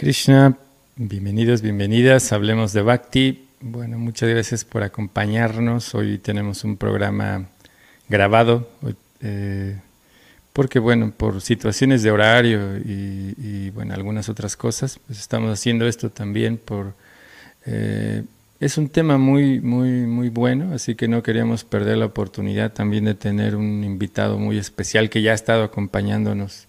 Krishna, bienvenidos, bienvenidas, hablemos de Bhakti. Bueno, muchas gracias por acompañarnos. Hoy tenemos un programa grabado, eh, porque bueno, por situaciones de horario y, bueno, algunas otras cosas, pues estamos haciendo esto también por... Eh, es un tema muy, muy, muy bueno, así que no queríamos perder la oportunidad también de tener un invitado muy especial que ya ha estado acompañándonos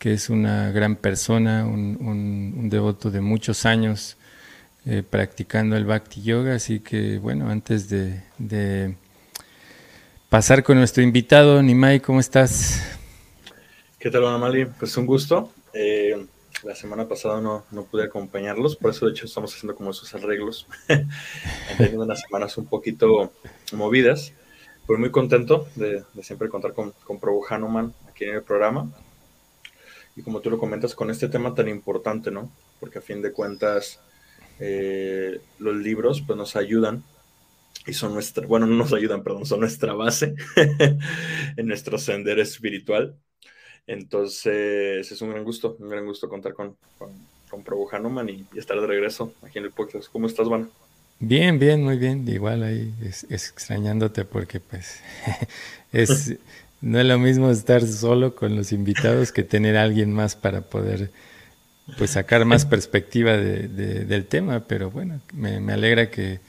que es una gran persona, un, devoto de muchos años eh, practicando el Bhakti Yoga. Así que, bueno, antes de, pasar con nuestro invitado, Nimai, ¿cómo estás? ¿Qué tal, Mali? Pues un gusto. Eh, la semana pasada no, pude acompañarlos, por eso de hecho estamos haciendo como esos arreglos. Han tenido unas semanas un poquito movidas, pero muy contento de, siempre contar con, con Prabhu Hanuman aquí en el programa y como tú lo comentas, con este tema tan importante, ¿no? Porque a fin de cuentas, eh, los libros pues nos ayudan y son nuestra, bueno, no nos ayudan, perdón, son nuestra base en nuestro sendero espiritual. Entonces, es un gran gusto, un gran gusto contar con, con, con Prabhu Hanuman y, estar de regreso aquí en el podcast. ¿Cómo estás, Van? Bien, bien, muy bien. Igual ahí es extrañándote porque pues es no es lo mismo estar solo con los invitados que tener a alguien más para poder pues sacar más perspectiva de, del tema, pero bueno, me, alegra que,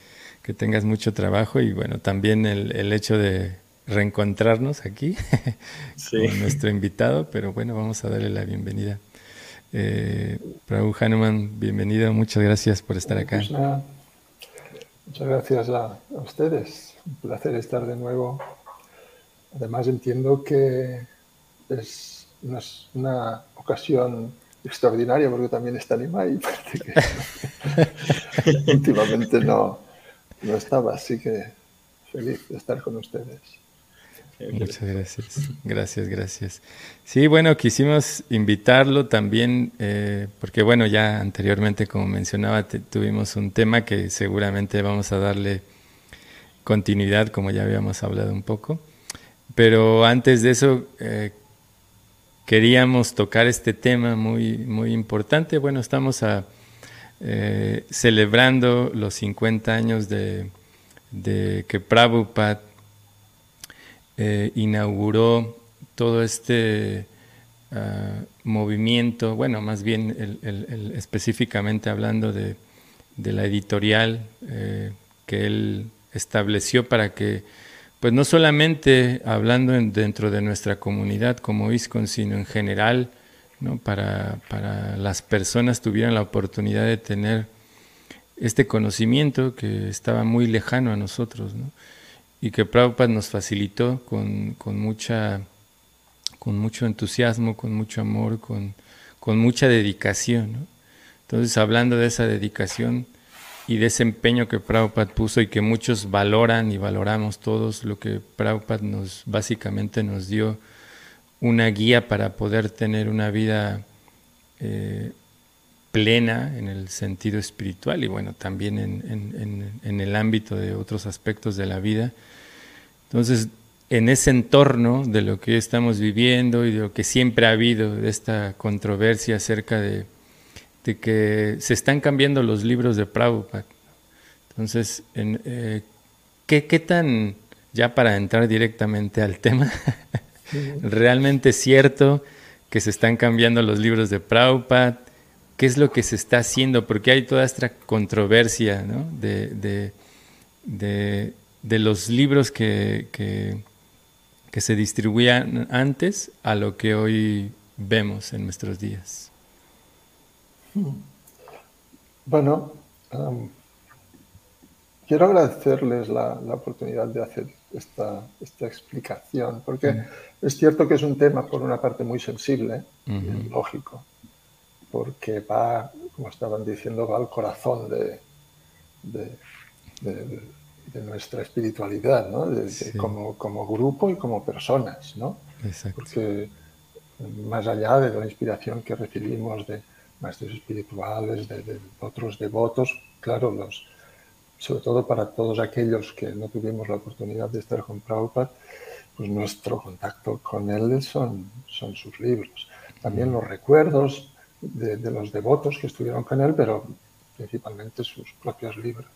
tengas mucho trabajo y bueno, también el, hecho de reencontrarnos aquí con nuestro invitado, pero bueno, vamos a darle la bienvenida. Eh, Prabhu Hanuman, bienvenido, muchas gracias por estar acá. Muchas gracias a ustedes, un placer estar de nuevo Además entiendo que es una, ocasión extraordinaria porque también está Lima y parece que últimamente no, no estaba, así que feliz de estar con ustedes. Muchas gracias, gracias, gracias. Sí, bueno, quisimos invitarlo también, eh, porque bueno, ya anteriormente, como mencionaba, tuvimos un tema que seguramente vamos a darle continuidad, como ya habíamos hablado un poco. Pero antes de eso, eh, queríamos tocar este tema muy, muy importante. Bueno, estamos eh, celebrando los 50 años de, que Prabhupada eh, inauguró todo este ah, movimiento, bueno, más bien específicamente hablando de, de la editorial que él estableció para que pues no solamente hablando dentro de nuestra comunidad como ISCON, sino en general, ¿no? para, para las personas tuvieran la oportunidad de tener este conocimiento que estaba muy lejano a nosotros, ¿no? y que Prabhupada nos facilitó con, con, mucha, con mucho entusiasmo, con mucho amor, con, con mucha dedicación. ¿no? Entonces, hablando de esa dedicación, y desempeño que Prabhupada puso y que muchos valoran y valoramos todos, lo que Prabhupada nos básicamente nos dio una guía para poder tener una vida eh, plena en el sentido espiritual y bueno, también en, en, el ámbito de otros aspectos de la vida. Entonces, en ese entorno de lo que estamos viviendo y de lo que siempre ha habido, de esta controversia acerca de de que se están cambiando los libros de Prabhupada. Entonces, en, eh, ¿qué, tan, ya para entrar directamente al tema, realmente es cierto que se están cambiando los libros de Prabhupada, qué es lo que se está haciendo, porque hay toda esta controversia ¿no? de, de, los libros que, que, se distribuían antes a lo que hoy vemos en nuestros días. Bueno, quiero agradecerles la, la, oportunidad de hacer esta, esta explicación, porque es cierto que es un tema, por una parte, muy sensible, y lógico, porque va, como estaban diciendo, va al corazón de, de, de, nuestra espiritualidad, ¿no? como, como, grupo y como personas, ¿no? Porque más allá de la inspiración que recibimos de maestros espirituales, de, otros devotos, claro, los, sobre todo para todos aquellos que no tuvimos la oportunidad de estar con Prabhupada, pues nuestro contacto con él son, son sus libros. También los recuerdos de, los devotos que estuvieron con él, pero principalmente sus propios libros.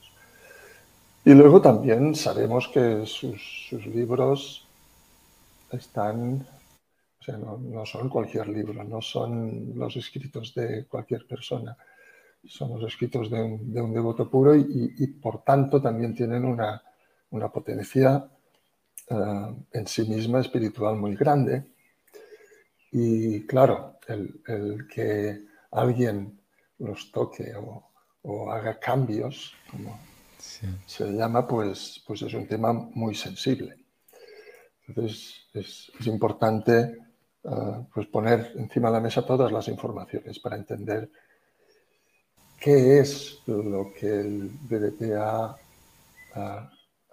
Y luego también sabemos que sus, sus libros están no, son cualquier libro, no son los escritos de cualquier persona, son los escritos de un, devoto puro y, por tanto también tienen una, potencia eh, en sí misma espiritual muy grande. Y claro, el, que alguien los toque o, haga cambios, como se llama, pues, pues es un tema muy sensible. Entonces es, es importante pues poner encima de la mesa todas las informaciones para entender qué es lo que el BDP ha,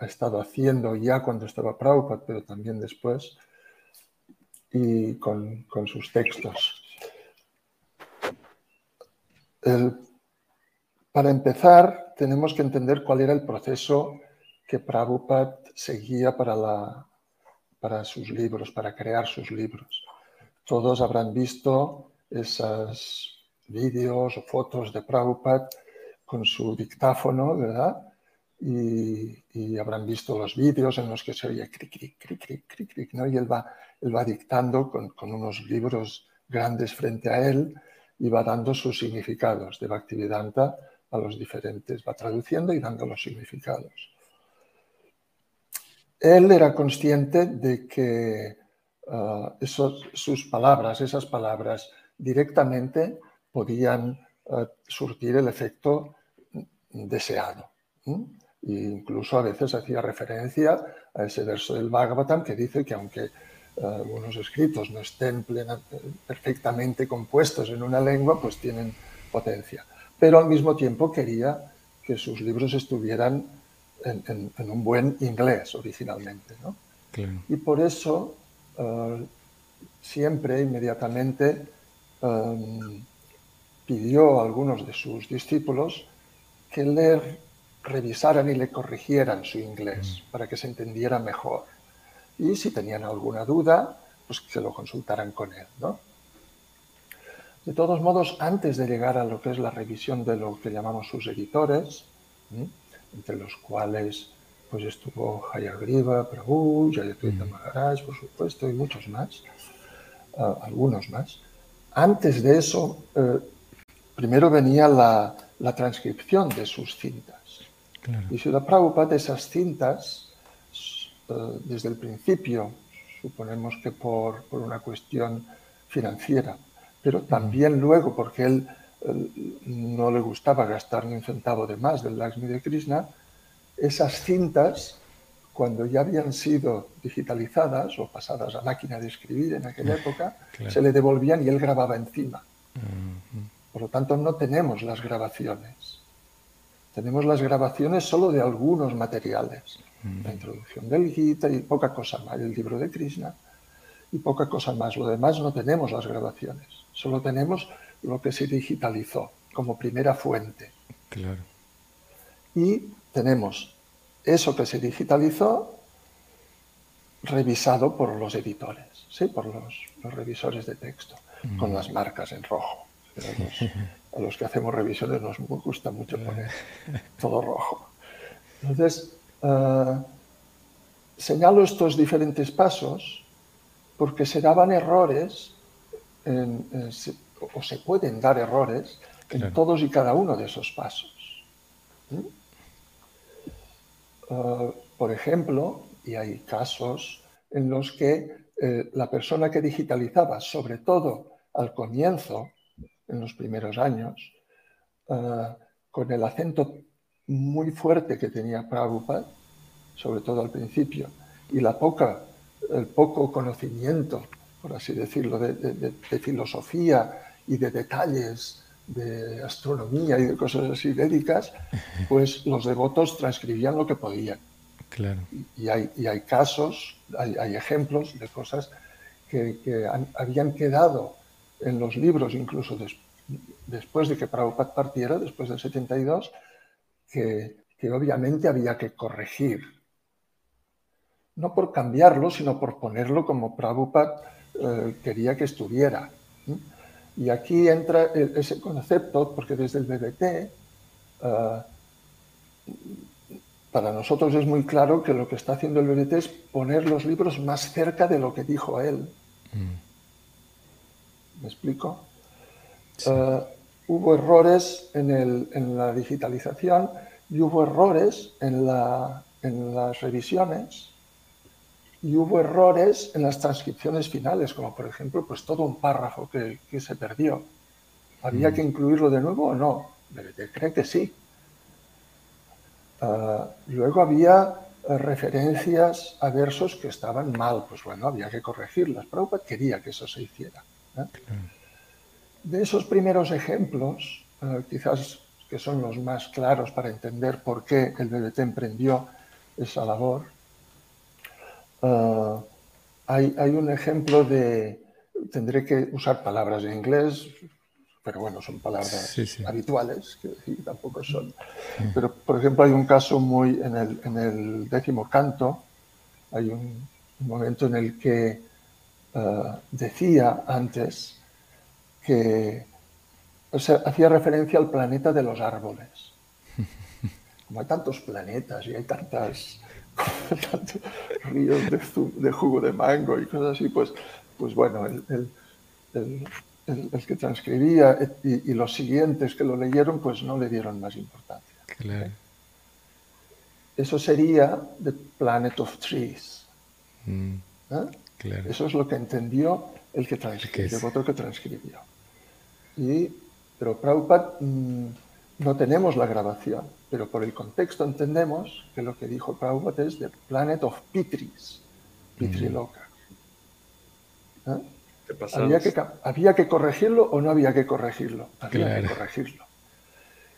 estado haciendo ya cuando estaba Prabhupada, pero también después, y con, sus textos. para empezar, tenemos que entender cuál era el proceso que Prabhupada seguía para, la, para sus libros, para crear sus libros. Todos habrán visto esos vídeos o fotos de Prabhupada con su dictáfono, ¿verdad? Y, habrán visto los vídeos en los que se oye cric, cric, cric, cric, cric, cric ¿no? Y él va, él va dictando con, con, unos libros grandes frente a él y va dando sus significados de Bhaktivedanta a los diferentes, va traduciendo y dando los significados. Él era consciente de que uh, esos, sus palabras, esas palabras directamente podían uh, surtir el efecto deseado. ¿eh? E incluso a veces hacía referencia a ese verso del Bhagavatam que dice que aunque algunos escritos no estén plena, perfectamente compuestos en una lengua, pues tienen potencia. Pero al mismo tiempo quería que sus libros estuvieran en, en, en un buen inglés originalmente. ¿no? Claro. Y por eso eh, siempre, inmediatamente, eh, pidió a algunos de sus discípulos que le revisaran y le corrigieran su inglés mm. para que se entendiera mejor. Y si tenían alguna duda, pues que lo consultaran con él. ¿no? De todos modos, antes de llegar a lo que es la revisión de lo que llamamos sus editores, entre los cuales pues estuvo Hayagriva, Prabhu, Jayatita Maharaj, por supuesto, y muchos más, uh, algunos más. Antes de eso, eh, primero venía la, la, transcripción de sus cintas. Claro. Y Srila Prabhupada, esas cintas, uh, desde el principio, suponemos que por, por una cuestión financiera, pero también luego porque él no le gustaba gastar ni un centavo de más del Lakshmi de Krishna, esas cintas, cuando ya habían sido digitalizadas o pasadas a máquina de escribir en aquella época, se le devolvían y él grababa encima. Por lo tanto, no tenemos las grabaciones. Tenemos las grabaciones solo de algunos materiales. La introducción del Gita y poca cosa más, el libro de Krishna y poca cosa más. Lo demás no tenemos las grabaciones. Solo tenemos lo que se digitalizó como primera fuente. Claro. Y tenemos eso que se digitalizó revisado por los editores, ¿sí? por los, revisores de texto, con mm. las marcas en rojo. A los, que hacemos revisiones nos gusta mucho poner todo rojo. Entonces, eh, señalo estos diferentes pasos porque se daban errores, o se pueden dar errores en todos y cada uno de esos pasos. ¿Mm? Ah, por ejemplo, y hay casos en los que eh, la persona que digitalizaba, sobre todo al comienzo, en los primeros años, ah, con el acento muy fuerte que tenía Prabhupada, sobre todo al principio, y la poca, el poco conocimiento, por así decirlo, de, filosofía y de detalles de astronomía y de cosas así védicas, pues los devotos transcribían lo que podían. Claro. Y, hay, hay, casos, hay, ejemplos de cosas que, habían quedado en los libros, incluso después de que Prabhupada partiera, después del 72, que, que obviamente había que corregir no por cambiarlo, sino por ponerlo como Prabhupada eh, quería que estuviera. Y aquí entra ese concepto, porque desde el BBT, eh, para nosotros es muy claro que lo que está haciendo el BBT es poner los libros más cerca de lo que dijo él. Mm. ¿Me explico? Eh, hubo errores en, la digitalización y hubo errores en las revisiones y hubo errores en las transcripciones finales, como por ejemplo, pues todo un párrafo que, se perdió. ¿Había mm. que incluirlo de nuevo o no? Creo que sí. Ah, luego había eh, referencias a versos que estaban mal, pues bueno, había que corregirlas. Prabhupada quería que eso se hiciera. ¿eh? De esos primeros ejemplos, eh, quizás que son los más claros para entender por qué el BBT emprendió esa labor, Ah, hay, un ejemplo de, tendré que usar palabras en inglés, pero bueno, son palabras habituales, que tampoco son. Pero, por ejemplo, hay un caso muy, en el, en el décimo canto, hay un, momento en el que ah, decía antes que o sea, hacía referencia al planeta de los árboles. Como hay tantos planetas y hay tantas ríos de, jugo de mango y cosas así, pues, pues bueno, el, que transcribía y, los siguientes que lo leyeron, pues no le dieron más importancia. Eso sería The Planet of Trees. Mm, ¿Eh? Eso es lo que entendió el que transcribió, el otro que transcribió. Y, pero Prabhupada mm, no tenemos la grabación pero por el contexto entendemos que lo que dijo Prabhupada es The Planet of Pitris, Pitriloca. ¿Eh? ¿Había, que, ¿Había que corregirlo o no había que corregirlo? Había que corregirlo.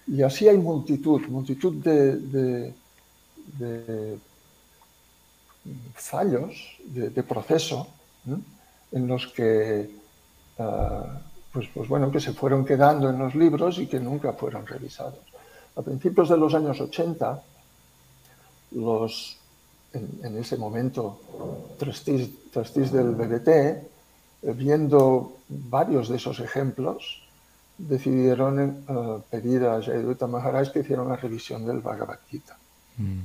Y así hay multitud, multitud de, fallos de, proceso en los que, ah, pues, pues bueno, que se fueron quedando en los libros y que nunca fueron revisados. A principios de los años 80, los, en, ese momento, trustees, del BBT, eh, viendo varios de esos ejemplos, decidieron eh, pedir a Jayadutta Maharaj que hiciera una revisión del Bhagavad Gita. Mm.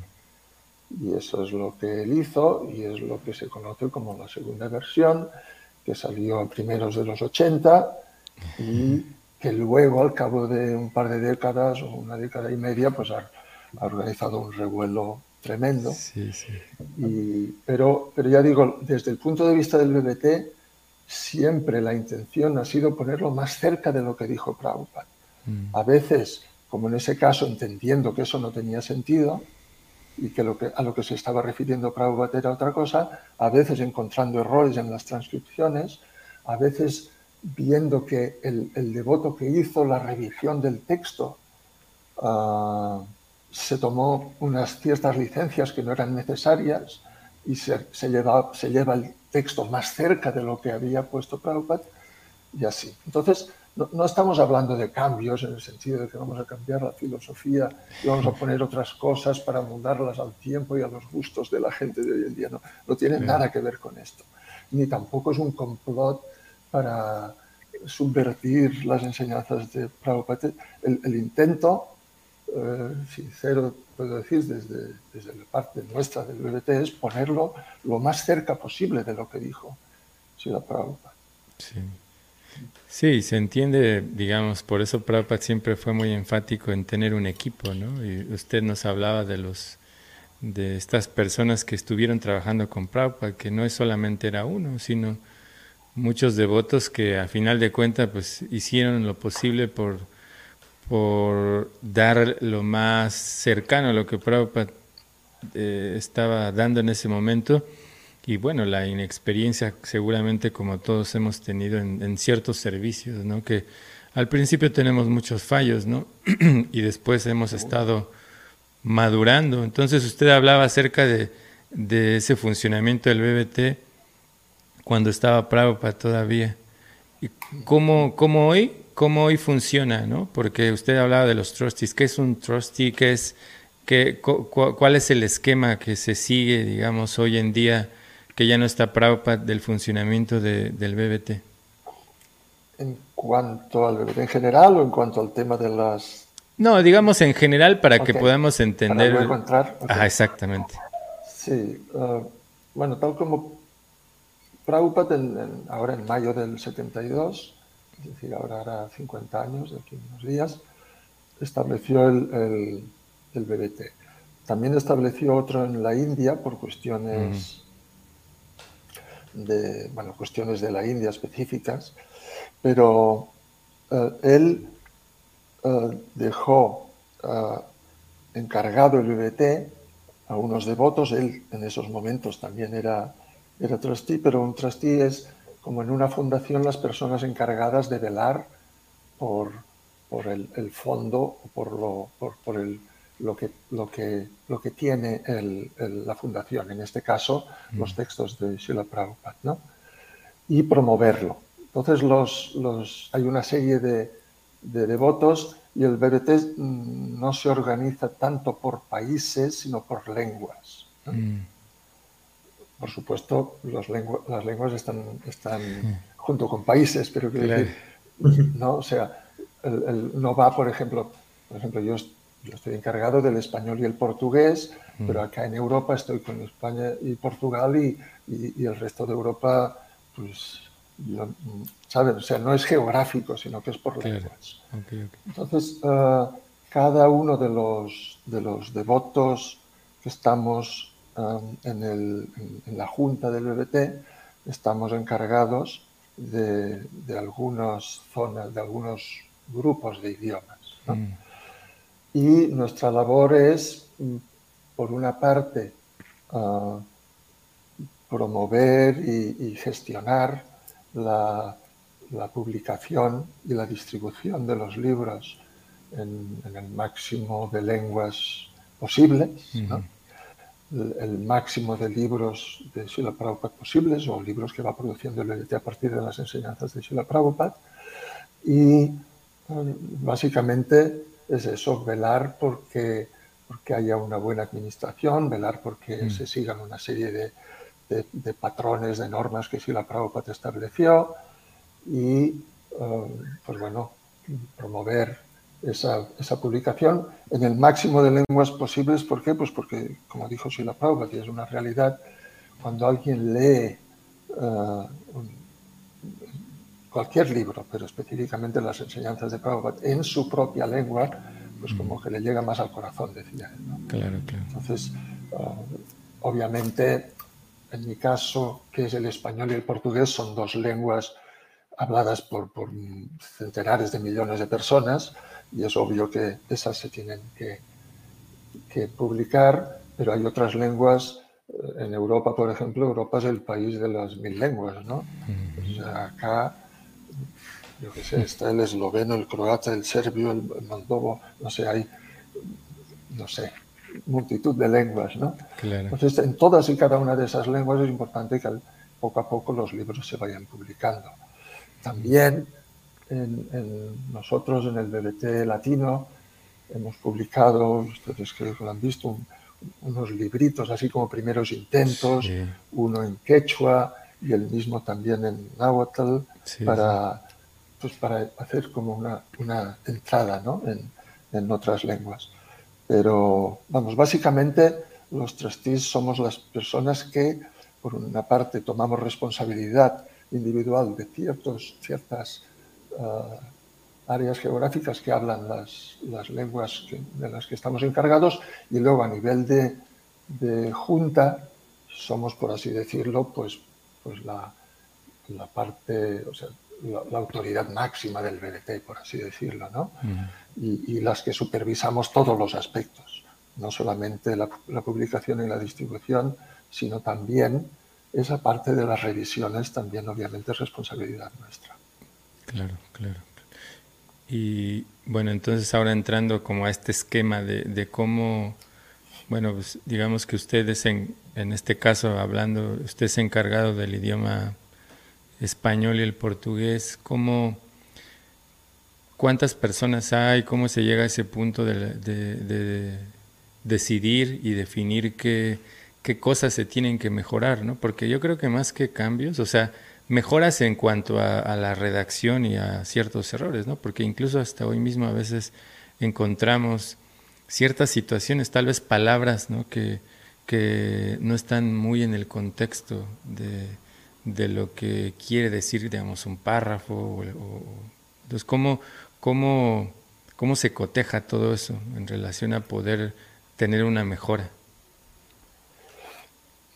Y eso es lo que él hizo y es lo que se conoce como la segunda versión, que salió a primeros de los 80 y que luego, al cabo de un par de décadas o una década y media, pues ha, organizado un revuelo tremendo. Sí, sí. pero, pero ya digo, desde el punto de vista del BBT, siempre la intención ha sido ponerlo más cerca de lo que dijo Prabhupada. Mm. A veces, como en ese caso, entendiendo que eso no tenía sentido y que, lo que a lo que se estaba refiriendo Prabhupada era otra cosa, a veces encontrando errores en las transcripciones, a veces viendo que el, devoto que hizo la revisión del texto ah, se tomó unas ciertas licencias que no eran necesarias y se, lleva, se lleva el texto más cerca de lo que había puesto Prabhupada y así. Entonces, no, estamos hablando de cambios en el sentido de que vamos a cambiar la filosofía y vamos a poner otras cosas para moldarlas al tiempo y a los gustos de la gente de hoy en día. No, no tiene nada que ver con esto. Ni tampoco es un complot para subvertir las enseñanzas de Prabhupada. El, intento, eh, sincero puedo decir, desde, desde, la parte nuestra del BBT, es ponerlo lo más cerca posible de lo que dijo Sila Prabhupada. Sí. Sí, se entiende, digamos, por eso Prabhupada siempre fue muy enfático en tener un equipo, ¿no? Y usted nos hablaba de los de estas personas que estuvieron trabajando con Prabhupada, que no es solamente era uno, sino muchos devotos que a final de cuentas pues hicieron lo posible por, por dar lo más cercano a lo que Prabhupada eh, estaba dando en ese momento y bueno, la inexperiencia seguramente como todos hemos tenido en, ciertos servicios, ¿no? Que al principio tenemos muchos fallos, ¿no? y después hemos estado madurando. Entonces usted hablaba acerca de, de ese funcionamiento del BBT cuando estaba Prabhupada todavía. ¿Y cómo, cómo hoy? ¿Cómo hoy funciona? ¿no? Porque usted hablaba de los trustees. ¿Qué es un trustee? ¿Qué es, qué, ¿Cuál es el esquema que se sigue, digamos, hoy en día que ya no está Prabhupada del funcionamiento de, del BBT? ¿En cuanto al BBT en general o en cuanto al tema de las no, digamos en general para que podamos entender. Para encontrar. Ah, exactamente. Sí, uh, bueno, tal como Prabhupada ahora en mayo del 72, es decir, ahora hará 50 años, de aquí unos días, estableció el, el, BBT. También estableció otro en la India por cuestiones de, bueno, cuestiones de la India específicas, pero uh, él eh, dejó eh, encargado el BBT a unos devotos, él en esos momentos también era, era trustee, pero un trustee es como en una fundación las personas encargadas de velar por, por el, fondo o por, lo, por, el, lo, que, lo, que, lo que tiene la fundación, en este caso los mm. textos de Srila Prabhupada, ¿no? y promoverlo. Entonces los, los, hay una serie de, de devotos y el BBT no se organiza tanto por países, sino por lenguas. Mm. Por supuesto, las lenguas están, están junto con países, pero decir, no, o sea, no va, por ejemplo, por ejemplo, yo, estoy encargado del español y el portugués, mm. pero acá en Europa estoy con España y Portugal y, y el resto de Europa, pues ¿sabes? O sea, no es geográfico, sino que es por lenguas. Entonces, eh, cada uno de los, de los devotos que estamos en, el, en, la junta del BBT, estamos encargados de, de algunas zonas, de algunos grupos de idiomas. Mm. Y nuestra labor es, mm, por una parte, eh, promover y gestionar la, publicación y la distribución de los libros en, el máximo de lenguas posibles, el, máximo de libros de Srila Prabhupada posibles o libros que va produciendo el EDT a partir de las enseñanzas de Srila Prabhupada. Y eh, básicamente es eso, velar porque, porque haya una buena administración, velar porque mm. se sigan una serie de, de, patrones, de normas que la Prabhupada estableció y, um, pues bueno, promover esa, esa, publicación en el máximo de lenguas posibles. ¿Por qué? Pues porque, como dijo Sila Prabhupada, y es una realidad, cuando alguien lee uh, cualquier libro, pero específicamente las enseñanzas de Prabhupada, en su propia lengua, pues como que le llega más al corazón, decía él. Claro, claro. Entonces, uh, obviamente, en mi caso, que es el español y el portugués, son dos lenguas habladas por, centenares de millones de personas y es obvio que esas se tienen que, publicar, pero hay otras lenguas. Eh, en Europa, por ejemplo, Europa es el país de las mil lenguas, ¿no? acá, yo qué sé, está el esloveno, el croata, el serbio, el moldovo, no sé, hay, no sé, multitud de lenguas, ¿no? Entonces, en todas y cada una de esas lenguas es importante que poco a poco los libros se vayan publicando. También en, nosotros en el BBT latino hemos publicado, ustedes creo que lo han visto, unos libritos así como primeros intentos, uno en quechua y el mismo también en náhuatl, para, pues para hacer como una, una entrada ¿no? en, en otras lenguas. Pero, vamos, básicamente los trustees somos las personas que, por una parte, tomamos responsabilidad individual de ciertos, ciertas áreas geográficas que hablan las, las lenguas de las que estamos encargados y luego a nivel de, de junta somos, por así decirlo, pues, pues la, la parte, o sea, la, autoridad máxima del BDT, por así decirlo, ¿no? y, y, las que supervisamos todos los aspectos, no solamente la, la, publicación y la distribución, sino también esa parte de las revisiones, también obviamente es responsabilidad nuestra. Claro, claro. Y bueno, entonces ahora entrando como a este esquema de, cómo, bueno, pues digamos que ustedes en, en este caso hablando, usted es encargado del idioma español y el portugués, ¿cómo, ¿cuántas personas hay? ¿Cómo se llega a ese punto de, de, decidir y definir qué, qué, cosas se tienen que mejorar? ¿no? Porque yo creo que más que cambios, o sea, mejoras en cuanto a, la redacción y a ciertos errores, ¿no? Porque incluso hasta hoy mismo a veces encontramos ciertas situaciones, tal vez palabras, ¿no? Que, que no están muy en el contexto de, de, lo que quiere decir, digamos, un párrafo. O, entonces, ¿cómo, cómo, ¿cómo se coteja todo eso en relación a poder tener una mejora?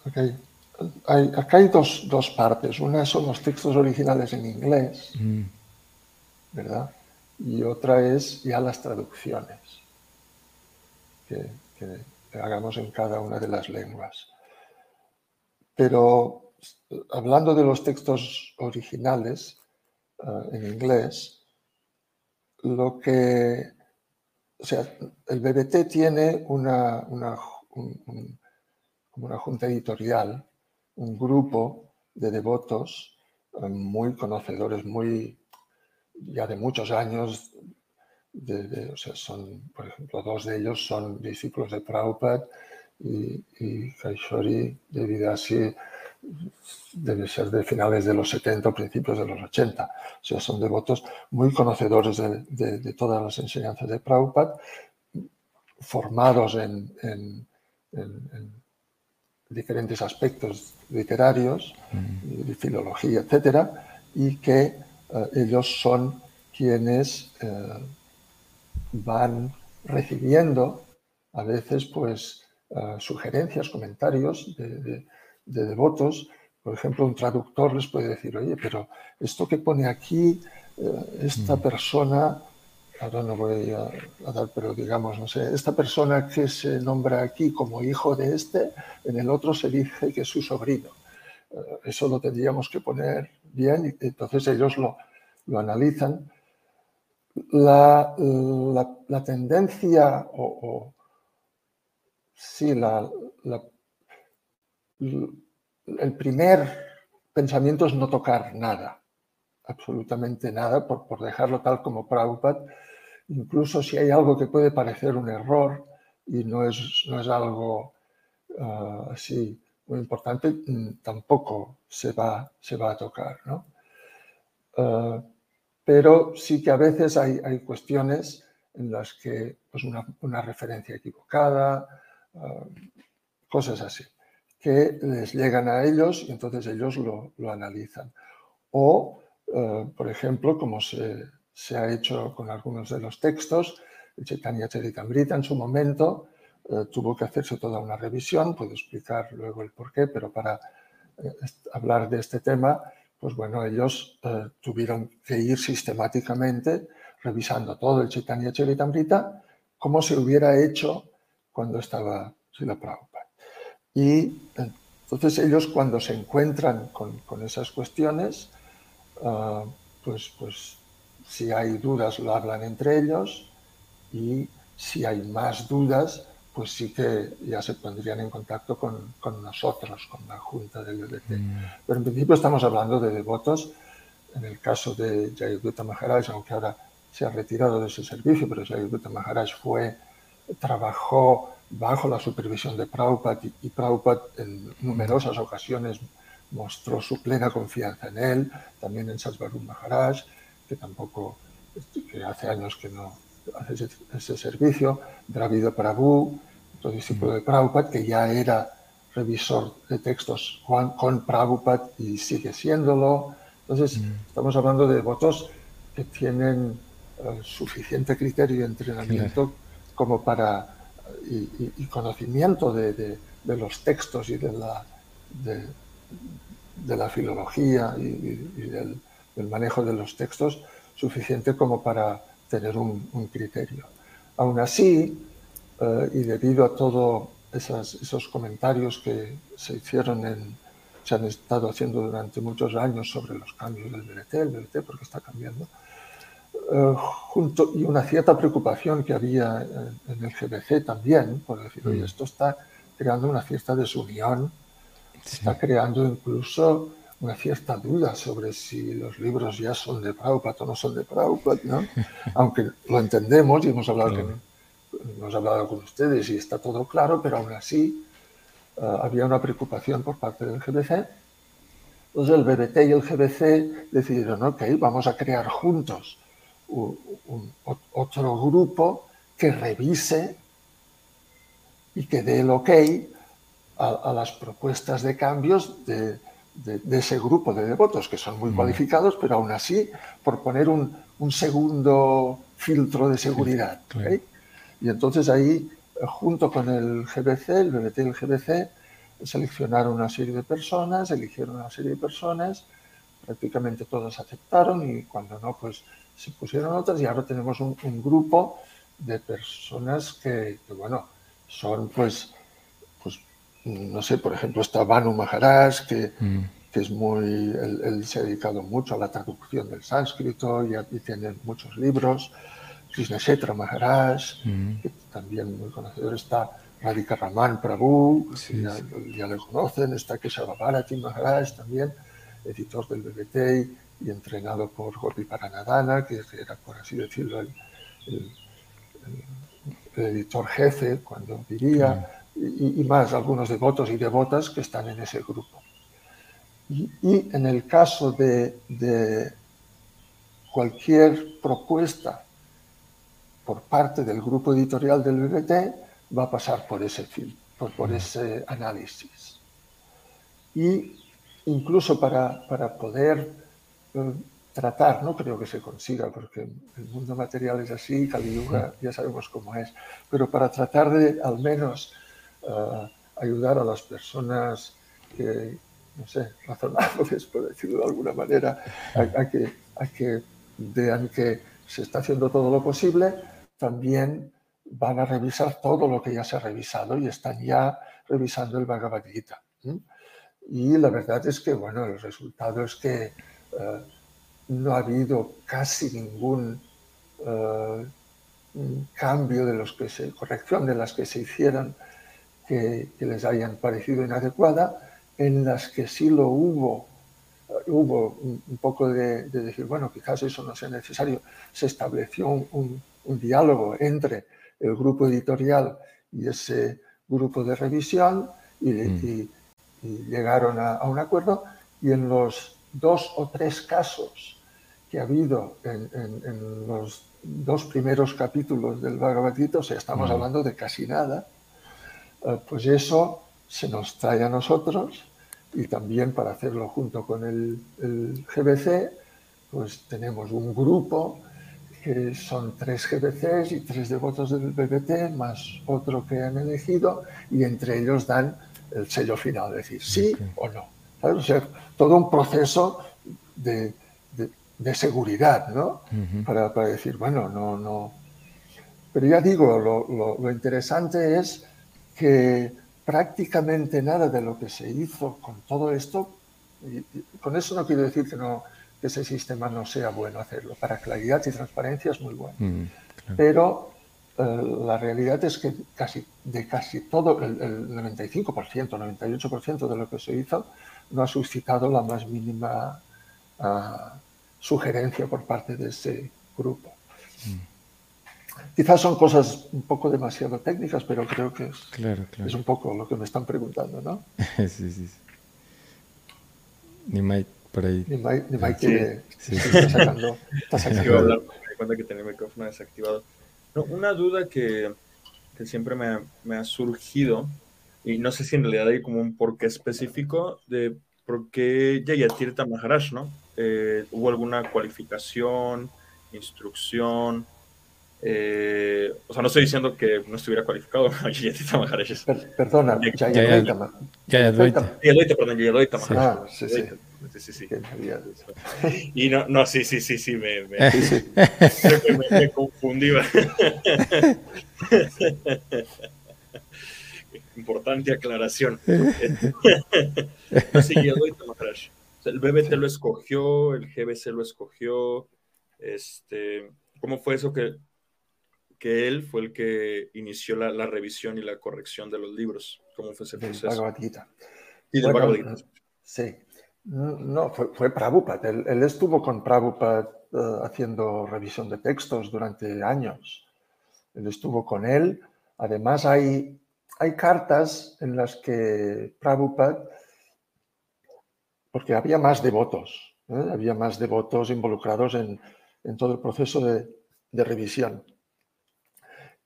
Okay hay, acá hay dos, dos, partes. Una son los textos originales en inglés, mm. ¿verdad? Y otra es ya las traducciones que, que, hagamos en cada una de las lenguas. Pero hablando de los textos originales uh, en inglés, lo que, o sea, el BBT tiene una, una, un, un, una junta editorial un grupo de devotos eh, muy conocedores, muy ya de muchos años, de, o sea, son, por ejemplo, dos de ellos son discípulos de Prabhupada y, y Kaishori de Vidasi debe ser de finales de los 70 o principios de los 80. O sea, son devotos muy conocedores de, todas las enseñanzas de Prabhupada, formados en, en diferentes aspectos literarios, mm. de filología, etcétera, y que eh, ellos son quienes eh, van recibiendo a veces pues eh, sugerencias, comentarios de, devotos. Por ejemplo, un traductor les puede decir, oye, pero esto que pone aquí, esta mm. persona ahora no voy a, dar, pero digamos, no sé, esta persona que se nombra aquí como hijo de este, en el otro se dice que es su sobrino. Eh, eso lo tendríamos que poner bien entonces ellos lo, lo analizan. La, la, tendencia o, sí, la, el primer pensamiento es no tocar nada, absolutamente nada, por, por dejarlo tal como Prabhupada incluso si hay algo que puede parecer un error y no es, no es algo uh, así muy importante, mm, tampoco se va, se va a tocar. ¿no? Uh, pero sí que a veces hay, hay cuestiones en las que pues una, una referencia equivocada, uh, cosas así, que les llegan a ellos y entonces ellos lo, lo analizan. O, por ejemplo, como se, se ha hecho con algunos de los textos. Chaitanya Charitamrita en su momento eh, tuvo que hacerse toda una revisión, puedo explicar luego el porqué, pero para eh, hablar de este tema, pues bueno, ellos eh, tuvieron que ir sistemáticamente revisando todo el Chaitanya Charitamrita como se hubiera hecho cuando estaba Sila Prabhupada. Y entonces ellos cuando se encuentran con, con esas cuestiones, pues, pues si hay dudas lo hablan entre ellos y si hay más dudas, pues sí que ya se pondrían en contacto con, con nosotros, con la Junta del BBT. Mm. Pero en principio estamos hablando de devotos. En el caso de Jayadutta Maharaj, aunque ahora se ha retirado de ese servicio, pero Jayadutta Maharaj fue, trabajó bajo la supervisión de Prabhupada y, y Prabhupada en numerosas ocasiones mostró su plena confianza en él, también en Sasvarum Maharaj que tampoco, que hace años que no hace ese, servicio, Dravido Prabhu, otro discípulo de Prabhupada, que ya era revisor de textos con, con Prabhupada y sigue siéndolo, Entonces, mm. estamos hablando de votos que tienen eh, suficiente criterio y entrenamiento como para y, conocimiento de, los textos y de la, de, la filología y, del, manejo de los textos suficiente como para tener un, criterio. Aún así, eh, y debido a todos esos comentarios que se hicieron en, se han estado haciendo durante muchos años sobre los cambios del BLT, el BLT porque está cambiando, eh, junto, y una cierta preocupación que había en, el GBC también, por decir, oye, mm. esto está creando una cierta desunión, está creando incluso una cierta duda sobre si los libros ya son de Prabhupada o no son de Prabhupada, ¿no? aunque lo entendemos y hemos hablado, hemos hablado con ustedes y está todo claro, pero aún así eh, había una preocupación por parte del GBC. Entonces el BBT y el GBC decidieron, ok, vamos a crear juntos otro grupo que revise y que dé el ok a, las propuestas de cambios de, ese grupo de devotos, que son muy cualificados, pero aún así, por poner un, segundo filtro de seguridad. Y entonces ahí, junto con el GBC, el BBT y el GBC, seleccionaron una serie de personas, eligieron una serie de personas, prácticamente todas aceptaron y cuando no, pues se pusieron otras y ahora tenemos un, grupo de personas que, bueno, son pues, no sé, por ejemplo está Banu Maharaj, que, mm. que es muy, él, se ha dedicado mucho a la traducción del sánscrito y, tiene muchos libros, Krishna Shetra Maharaj, mm. que también muy conocedor, está Radhika Raman Prabhu, ya, ya, le conocen, está Kesava Bharati Maharaj también, editor del BBT y entrenado por Gopi Paranadana, que era, por así decirlo, el, editor jefe cuando vivía, y, más algunos devotos y devotas que están en ese grupo. Y, en el caso de, cualquier propuesta por parte del grupo editorial del BBT, va a pasar por ese, por, por ese análisis. Y incluso para, para poder tratar, no creo que se consiga, porque el mundo material es así, Kali Yuga ya sabemos cómo es, pero para tratar de al menos eh, ayudar a las personas que, no sé, razonables, por decirlo de alguna manera, a, que, a que vean que se está haciendo todo lo posible, también van a revisar todo lo que ya se ha revisado y están ya revisando el Bhagavad Gita. Y la verdad es que, bueno, el resultado es que eh, no ha habido casi ningún eh, cambio de los que se, corrección de las que se hicieron que, les hayan parecido inadecuada, en las que sí lo hubo, eh, hubo un, poco de, decir, bueno, quizás eso no sea necesario, se estableció un, diálogo entre el grupo editorial y ese grupo de revisión y, mm. llegaron a, un acuerdo. Y en los dos o tres casos que ha habido en, los dos primeros capítulos del Bhagavad Gita, o sea, estamos hablando de casi nada, pues eso se nos trae a nosotros y también para hacerlo junto con el, el, GBC, pues tenemos un grupo que son tres GBCs y tres devotos del BBT, más otro que han elegido, y entre ellos dan el sello final, es decir, sí o no. O sea, todo un proceso de, de, seguridad, ¿no? para, para, decir, bueno, no, no. Pero ya digo, lo, lo, interesante es que prácticamente nada de lo que se hizo con todo esto, y, con eso no quiero decir que, no, que ese sistema no sea bueno hacerlo, para claridad y transparencia es muy bueno, pero eh, la realidad es que casi, de casi todo, el, el 95%, 98% de lo que se hizo, no ha suscitado la más mínima ah, sugerencia por parte de ese grupo. Mm. Quizás son cosas un poco demasiado técnicas, pero creo que es, es un poco lo que me están preguntando, ¿no? sí, sí, sí. Ni Mike por ahí. Ni Mike, ni Mike quiere, está sacando. Está sacando. hablar, me cuenta que tenía el micrófono desactivado. No, una duda que, que siempre me, me, ha surgido, y no sé si en realidad hay como un porqué específico de por qué Yayatirta Maharaj, ¿no? eh, ¿hubo alguna cualificación, instrucción? Eh, o sea, no estoy diciendo que no estuviera cualificado Yayadvaita Maharaj. perdona, Yayadvaita Maharaj. Yayadvaita, perdón, Yayadvaita Maharaj. Ah, sí, sí. Sí, sí, sí. Y no, no, sí, sí, sí, sí, me, me, me, me confundí. Importante aclaración. no, sí, Yayadvaita Maharaj. el BBT lo escogió, el GBC lo escogió. Este, ¿Cómo fue eso que que él fue el que inició la, la, revisión y la corrección de los libros. ¿Cómo fue ese proceso? Y del Gita. Sí. No, fue, fue Prabhupada. Él, estuvo con Prabhupada uh, haciendo revisión de textos durante años. Él estuvo con él. Además, hay, hay cartas en las que Prabhupada, porque había más devotos, ¿eh? había más devotos involucrados en, en todo el proceso de, de revisión.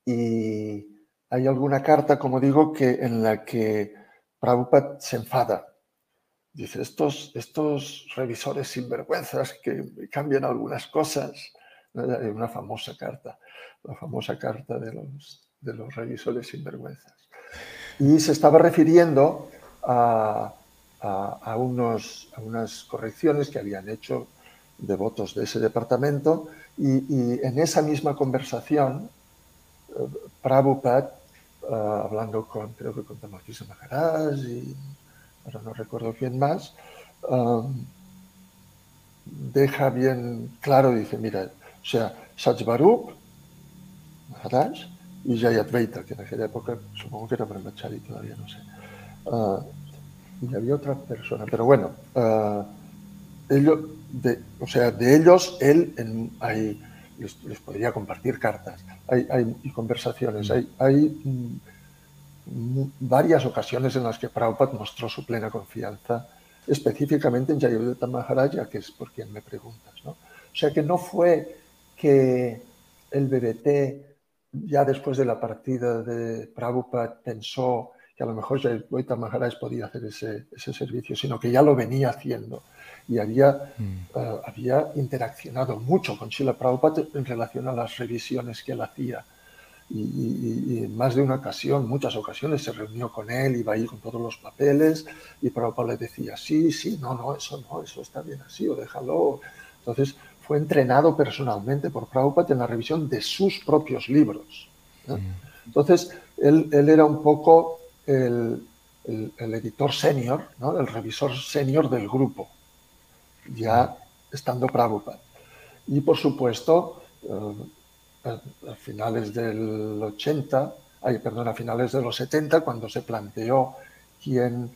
Y hay alguna carta, como digo, que en la que Prabhupada se enfada. Dice, estos, estos revisores sinvergüenzas que cambian algunas cosas. Hay una famosa carta, la famosa carta de los, de los revisores sinvergüenzas. Y se estaba refiriendo a, a, unos, a unas correcciones que habían hecho devotos de ese departamento y en esa misma conversación Prabhupada, uh, hablando con, creo que con Tamakisa Maharaj y ahora no recuerdo quién más, um, deja bien claro, dice, mira, o sea, Sajbarup, Maharaj y Jayadvaita, que en aquella época supongo que era Brahmachari, todavía no sé. Uh, y había otra persona, pero bueno, uh, ellos, de, o sea, de ellos él en, hay les, podría compartir cartas hay, y conversaciones. Hay, hay mm, varias ocasiones en las que Prabhupada mostró su plena confianza, específicamente en Jayodhata Maharaja, que es por quien me preguntas. ¿no? O sea que no fue que el BBT, ya después de la partida de Prabhupada, pensó que a lo mejor Jayodhata Maharaj podía hacer ese servicio, sino que ya lo venía haciendo y había, mm. eh, había interaccionado mucho con Srila Prabhupada en relación a las revisiones que él hacía. Y, en más de una ocasión, muchas ocasiones, se reunió con él, iba ahí con todos los papeles y Prabhupada le decía, sí, sí, no, no, eso no, eso está bien así, o déjalo. Entonces fue entrenado personalmente por Prabhupada en la revisión de sus propios libros. Mm. Entonces él, él, era un poco el, el, el editor senior, ¿no? el revisor senior del grupo ya estando Prabhupada. Y por supuesto, eh, a finales del 80, ay, perdón, a finales de los 70, cuando se planteó quién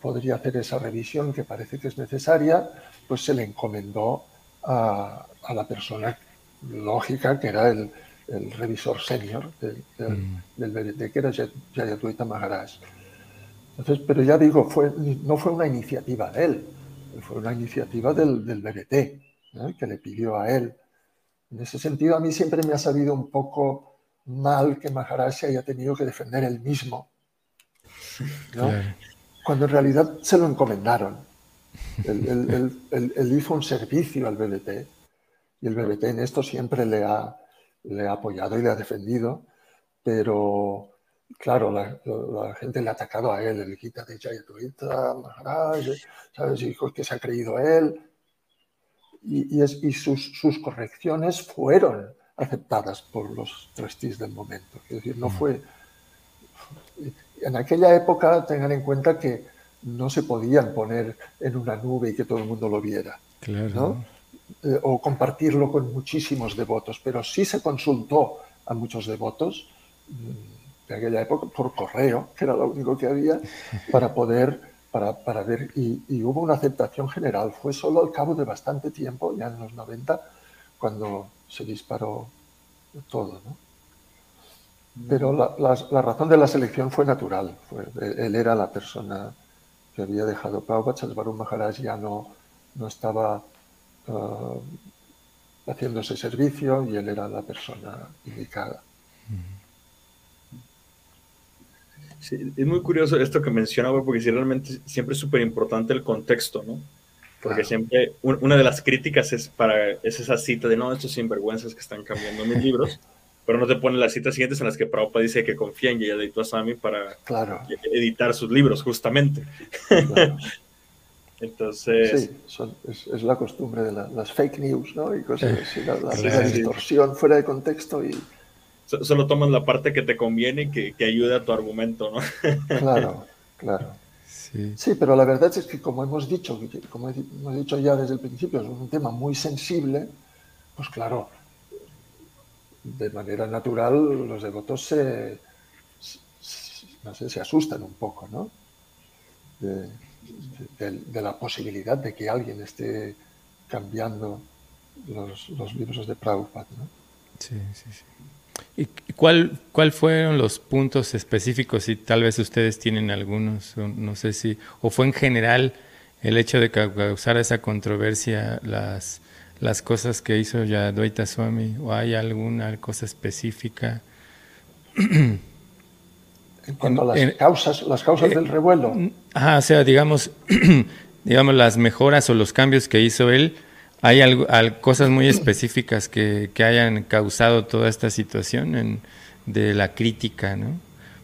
podría hacer esa revisión que parece que es necesaria, pues se le encomendó a, la persona lógica, que era el, revisor senior del, del, mm. que era Jayadvaita Maharaj. Entonces, pero ya digo, fue, no fue una iniciativa de él, fue una iniciativa del, del BBT, que le pidió a él. En ese sentido, a mí siempre me ha sabido un poco mal que Maharaj se haya tenido que defender él mismo, cuando en realidad se lo encomendaron. Él, él, hizo un servicio al BBT y el BBT en esto siempre le ha, le ha apoyado y le ha defendido, pero claro, la, gente le ha atacado a él, el quita de Jayatuita, Maharaj, ¿sabes? Dijo que se ha creído a él. Y, es, y sus, sus, correcciones fueron aceptadas por los trustees del momento. Es decir, no fue. En aquella época, tengan en cuenta que no se podían poner en una nube y que todo el mundo lo viera. Claro. Eh, o compartirlo con muchísimos devotos, pero sí se consultó a muchos devotos de aquella época por correo, que era lo único que había, para poder, para, para ver, y, hubo una aceptación general. Fue solo al cabo de bastante tiempo, ya en los 90, cuando se disparó todo. ¿no? Pero la, la, razón de la selección fue natural. Fue, él era la persona que había dejado Prabhupada, Chasvarum Maharaj ya no, no estaba uh, haciendo ese servicio y él era la persona indicada. Sí, es muy curioso esto que mencionaba, porque sí, realmente siempre es súper importante el contexto, ¿no? Porque siempre, una de las críticas es para es esa cita de no, estos sinvergüenzas que están cambiando mis libros, pero no te ponen las citas siguientes en las que Prabhupada dice que confía en Yayadvaita Swami para editar sus libros, justamente. Entonces. Sí, es, la costumbre de las fake news, ¿no? Y cosas así, la, distorsión fuera de contexto y. Solo tomas la parte que te conviene y que, que ayuda a tu argumento, ¿no? claro, claro. Sí. pero la verdad es que como hemos dicho, como hemos dicho ya desde el principio, es un tema muy sensible, pues claro, de manera natural los devotos se, no sé, se asustan un poco, ¿no? De, la posibilidad de que alguien esté cambiando los, los libros de Prabhupada, ¿no? Sí, sí, sí. ¿Y cuál, cuál fueron los puntos específicos? Si tal vez ustedes tienen algunos, no sé si, o fue en general el hecho de causar esa controversia las, las cosas que hizo ya Dwaita Swami, o hay alguna cosa específica. En cuanto a las causas, las causas del revuelo. Ah, o sea, digamos, digamos las mejoras o los cambios que hizo él ¿Hay algo, cosas muy específicas que, hayan causado toda esta situación de la crítica, ¿no?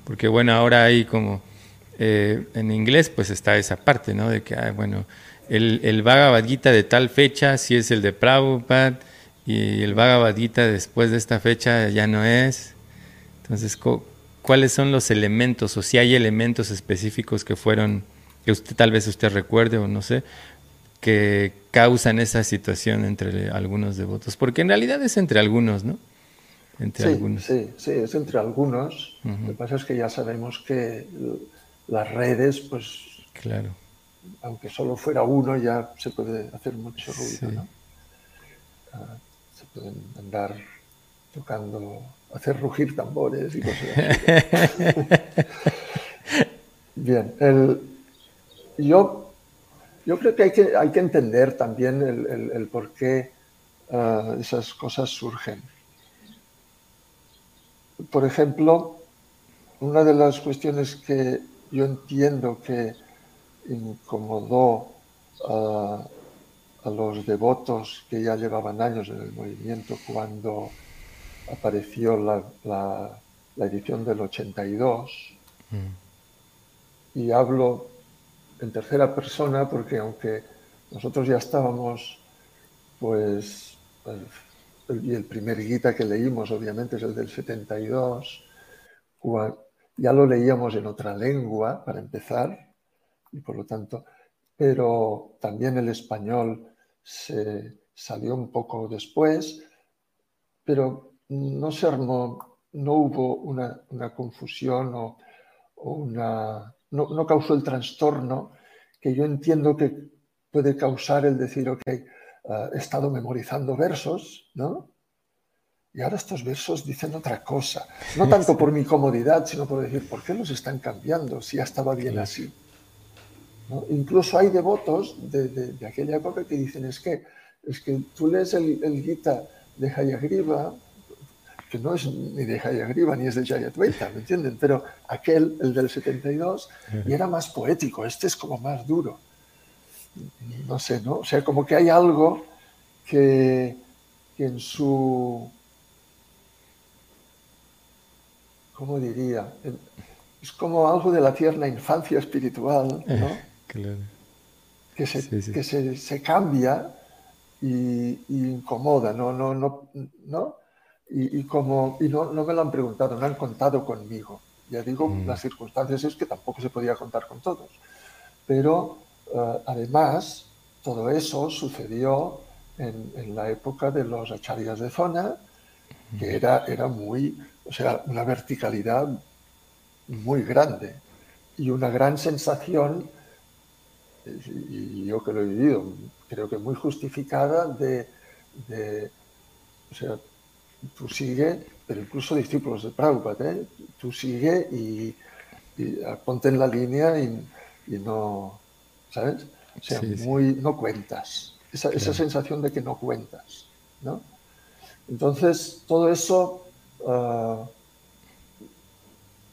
Porque bueno, ahora hay como, eh, en inglés pues está esa parte, ¿no? De que, bueno, el, el Bhagavad Gita de tal fecha sí es el de Prabhupada y el Bhagavad Gita después de esta fecha ya no es. Entonces, ¿cuáles son los elementos o si hay elementos específicos que fueron, que usted tal vez usted recuerde o no sé, que causan esa situación entre algunos devotos, porque en realidad es entre algunos, ¿no? Entre sí, algunos. Sí, sí, es entre algunos. Lo que pasa es que ya sabemos que las redes, pues, claro. aunque solo fuera uno, ya se puede hacer mucho ruido, ¿no? Ah, se pueden andar tocando, hacer rugir tambores y cosas así. Bien, el, yo yo creo que hay que, hay que entender también el, por qué ah, esas cosas surgen. Por ejemplo, una de las cuestiones que yo entiendo que incomodó a, los devotos que ya llevaban años en el movimiento cuando apareció la, edición del 82, mm. y hablo en tercera persona porque aunque nosotros ya estábamos, pues, y el primer guita que leímos obviamente es el del 72, ya lo leíamos en otra lengua para empezar, y por lo tanto, pero también el español se salió un poco después, pero no se armó, no hubo una, confusión o una no, causó el trastorno que yo entiendo que puede causar el decir, ok, eh, he estado memorizando versos, ¿no? Y ahora estos versos dicen otra cosa. No tanto por mi comodidad, sino por decir, ¿por qué los están cambiando si ya estaba bien así? Incluso hay devotos de, aquella época que dicen, es que, es que tú lees el, el Gita de Hayagriva que no es ni de Hayagriva ni es de Jayadvaita, ¿me entienden? Pero aquel, el del 72, y era más poético, este es como más duro. No sé, ¿no? O sea, como que hay algo que, en su... ¿Cómo diría? Es como algo de la tierna infancia espiritual, ¿no? Claro. Que, se, que se, cambia y, y, incomoda, ¿no? no, no, ¿no? Y, como, y no, no, me lo han preguntado, no han contado conmigo. Ya digo, mm. las circunstancias es que tampoco se podía contar con todos. Pero eh, además, todo eso sucedió en, en, la época de los acharyas de zona, que mm. era, era muy, o sea, una verticalidad muy grande y una gran sensación, y, yo que lo he vivido, creo que muy justificada de, de o sea, tú sigue, pero incluso discípulos de Prabhupada, ¿eh? tú sigue y, ponte en la línea y, no, ¿sabes? O sea, muy, no cuentas. Esa, esa, sensación de que no cuentas, ¿no? Entonces, todo eso, uh,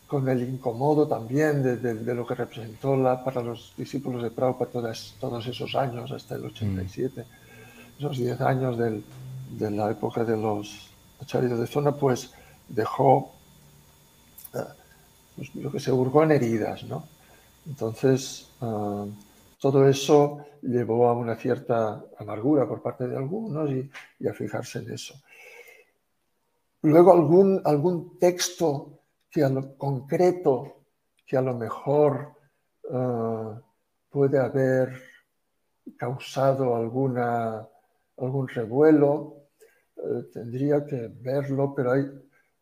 con el incomodo también de, lo que representó la, para los discípulos de Prabhupada todos esos años, hasta el 87, mm. esos 10 años de la época de los acharyas de zona, pues dejó, eh, pues, que se hurgó en heridas, ¿no? Entonces, eh, todo eso llevó a una cierta amargura por parte de algunos y, a fijarse en eso. Luego algún, algún texto que a lo concreto, que a lo mejor eh, puede haber causado alguna, algún revuelo, eh, tendría que verlo, pero hay,